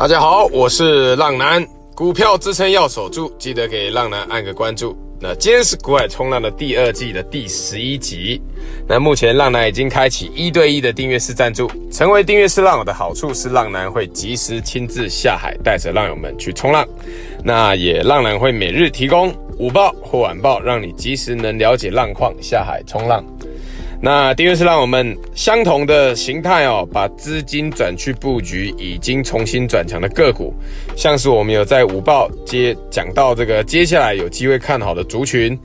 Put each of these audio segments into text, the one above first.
大家好，我是浪男，股票支撑要守住，记得给浪男按个关注。那今天是股海冲浪的第二季的第十一集。那目前浪男已经开启一对一的订阅式赞助，成为订阅式浪友的好处是浪男会及时亲自下海，带着浪友们去冲浪。那也浪男会每日提供午报或晚报，让你及时能了解浪况，下海冲浪。那第二是让我们相同的形态哦，把资金转去布局已经重新转强的个股，像是我们有在午报接讲到这个接下来有机会看好的族群，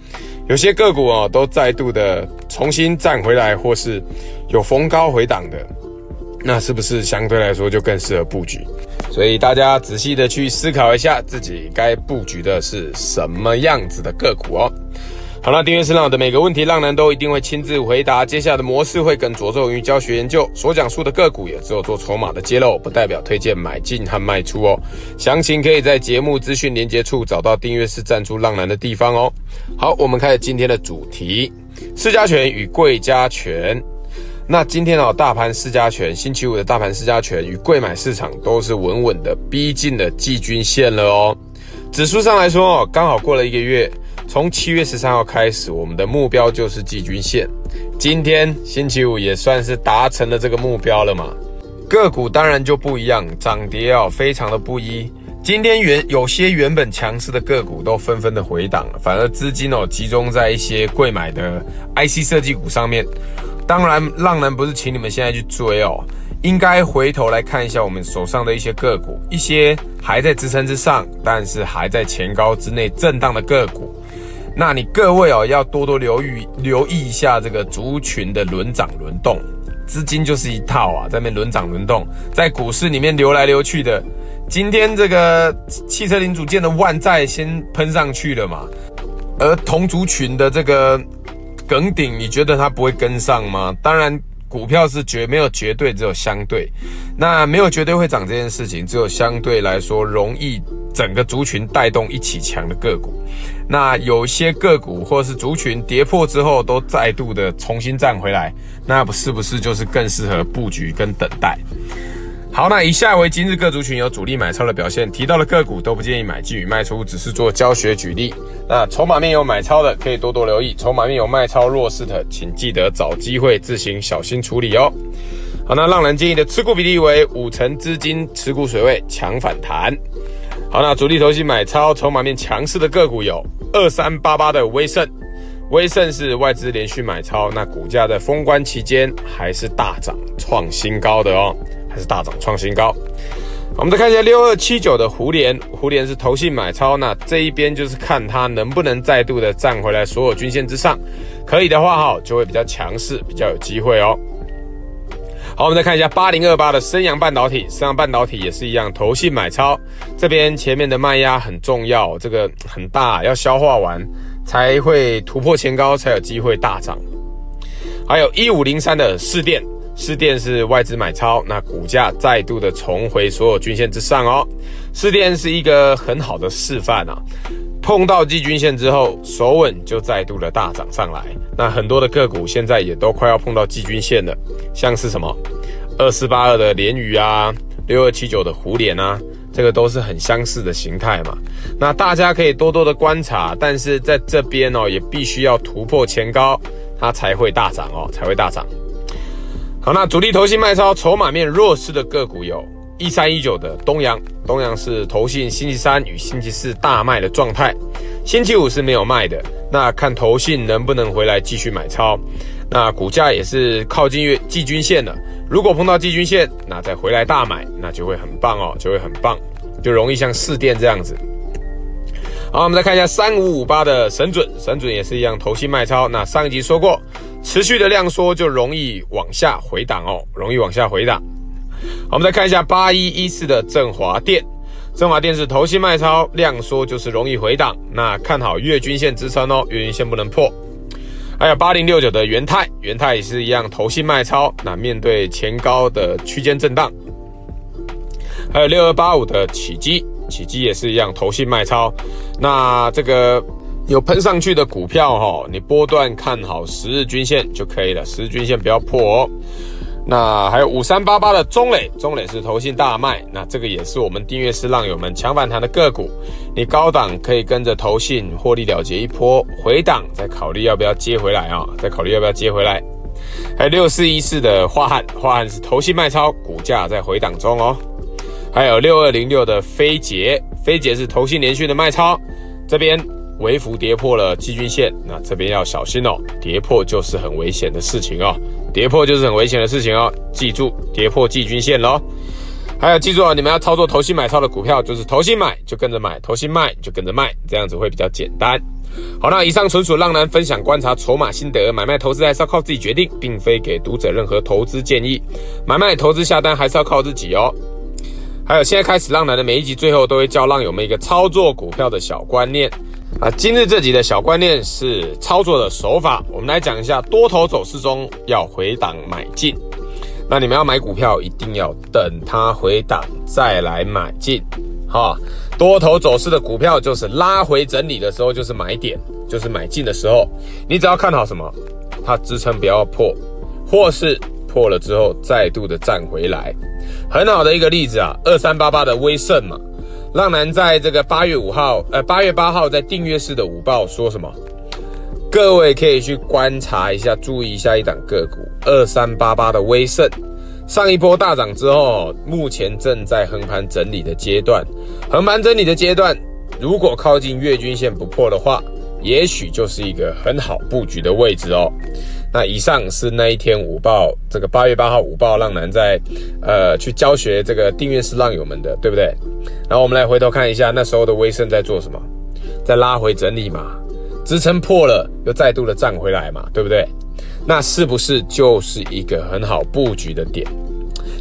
有些个股哦都再度的重新站回来，或是有逢高回档的，那是不是相对来说就更适合布局？所以大家仔细的去思考一下，自己该布局的是什么样子的个股哦。好了，订阅是浪的每个问题，浪男都一定会亲自回答。接下来的模式会更着重于教学研究，所讲述的个股也只有做筹码的揭露，不代表推荐买进和卖出哦。详情可以在节目资讯连接处找到订阅是赞助浪男的地方哦。好，我们开始今天的主题：市加权与贵加权。那今天哦，大盘市加权，星期五的大盘市加权与贵买市场都是稳稳的逼近了季均线了哦。指数上来说哦，刚好过了一个月。从七月十三号开始，我们的目标就是季均线。今天星期五也算是达成了这个目标了嘛。个股当然就不一样，涨跌哦非常的不一。今天原有些原本强势的个股都纷纷的回档了，反而资金哦集中在一些贵买的 IC 设计股上面。当然，浪男不是请你们现在去追哦，应该回头来看一下我们手上的一些个股，一些还在支撑之上，但是还在前高之内震荡的个股。那你各位哦，要多多留意留意一下这个族群的轮涨轮动，资金就是一套啊，在那轮涨轮动，在股市里面流来流去的。今天这个汽车零组件的万载先喷上去了嘛，而同族群的这个耿顶，你觉得它不会跟上吗？当然。股票是绝没有绝对，只有相对。那没有绝对会涨这件事情，只有相对来说容易整个族群带动一起强的个股。那有些个股或是族群跌破之后，都再度的重新站回来，那不是不是就是更适合布局跟等待？好，那以下为今日各族群有主力买超的表现，提到的个股都不建议买进与卖出，只是做教学举例。那筹码面有买超的，可以多多留意；筹码面有卖超弱势的，请记得找机会自行小心处理哦。好，那浪人建议的持股比例为五成资金持股水位，强反弹。好，那主力投信买超筹码面强势的个股有二三八八的威盛，威盛是外资连续买超，那股价在封关期间还是大涨创新高的哦。还是大涨创新高。我们再看一下六二七九的胡连，胡连是投信买超，那这一边就是看它能不能再度的站回来所有均线之上，可以的话哈，就会比较强势，比较有机会哦。好，我们再看一下八零二八的升阳半导体，升阳半导体也是一样，投信买超，这边前面的卖压很重要，这个很大，要消化完才会突破前高，才有机会大涨。还有一五零三的士电。士电是外资买超，那股价再度的重回所有均线之上哦。士电是一个很好的示范啊，碰到季均线之后，守稳就再度的大涨上来。那很多的个股现在也都快要碰到季均线了，像是什么二四八二的联宇啊，六二七九的胡连啊，这个都是很相似的形态嘛。那大家可以多多的观察，但是在这边哦，也必须要突破前高，它才会大涨哦，才会大涨。好，那主力投信卖超筹码面弱势的个股有一三一九的东阳，东阳是投信星期三与星期四大卖的状态，星期五是没有卖的。那看投信能不能回来继续买超，那股价也是靠近月季均线了。如果碰到季均线，那再回来大买，那就会很棒哦，就会很棒，就容易像士电这样子。好，我们再看一下三五五八的神准，神准也是一样投信卖超。那上一集说过。持续的量缩就容易往下回档哦，容易往下回档。我们再看一下八一一四的振华电，振华电是头信卖超，量缩就是容易回档。那看好月均线支撑哦，月均线不能破。还有八零六九的元泰，元泰也是一样头信卖超，那面对前高的区间震荡。还有六二八五的启基，启基也是一样头信卖超，那这个。有喷上去的股票哈，你波段看好十日均线就可以了，十日均线不要破哦。那还有五三八八的中磊，中磊是投信大卖，那这个也是我们订阅式浪友们抢反弹的个股。你高档可以跟着投信获利了结一波，回档再考虑要不要接回来啊、哦？再考虑要不要接回来。还有六四一四的化汉，化汉是投信卖超，股价在回档中哦。还有六二零六的飞捷，飞捷是投信连续的卖超，这边微幅跌破了季均线，那这边要小心哦，跌破就是很危险的事情哦。跌破就是很危险的事情哦，记住跌破季均线喽。还有记住啊，你们要操作投新买超的股票，就是投新买就跟着买，投新卖就跟着卖，这样子会比较简单。好，那以上纯属浪男分享观察筹码心得，买卖投资还是要靠自己决定，并非给读者任何投资建议。买卖投资下单还是要靠自己哦。还有，现在开始浪男的每一集最后都会教浪友们一个操作股票的小观念。啊，今日这集的小观念是操作的手法，我们来讲一下多头走势中要回档买进。那你们要买股票，一定要等它回档再来买进。哈，多头走势的股票就是拉回整理的时候，就是买点，就是买进的时候。你只要看好什么，它支撑不要破，或是破了之后再度的站回来。很好的一个例子啊，二三八八的威盛嘛。浪男在这个八月五号，呃，八月八号在订阅式的午报说什么？各位可以去观察一下，注意一下一档个股二三八八的威盛，上一波大涨之后，目前正在横盘整理的阶段。横盘整理的阶段，如果靠近月均线不破的话，也许就是一个很好布局的位置哦。那以上是那一天午报，这个八月八号午报，浪男在呃去教学这个订阅式浪友们的，对不对？然后我们来回头看一下那时候的威盛在做什么，在拉回整理嘛，支撑破了又再度的站回来嘛，对不对？那是不是就是一个很好布局的点？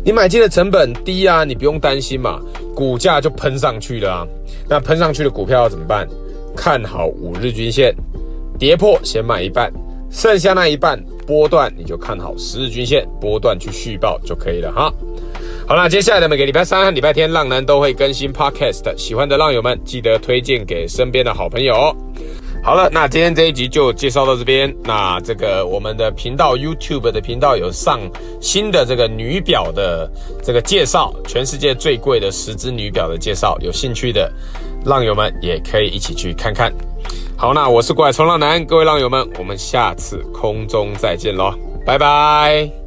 你买进的成本低啊，你不用担心嘛，股价就喷上去了啊。那喷上去的股票要怎么办？看好五日均线，跌破先买一半。剩下那一半波段，你就看好十日均线波段去续报就可以了哈。好了，接下来的每个礼拜三和礼拜天，浪男都会更新 Podcast，喜欢的浪友们记得推荐给身边的好朋友。好了，那今天这一集就介绍到这边。那这个我们的频道 YouTube 的频道有上新的这个女表的这个介绍，全世界最贵的十只女表的介绍，有兴趣的浪友们也可以一起去看看。好，那我是怪冲浪男，各位浪友们，我们下次空中再见喽，拜拜。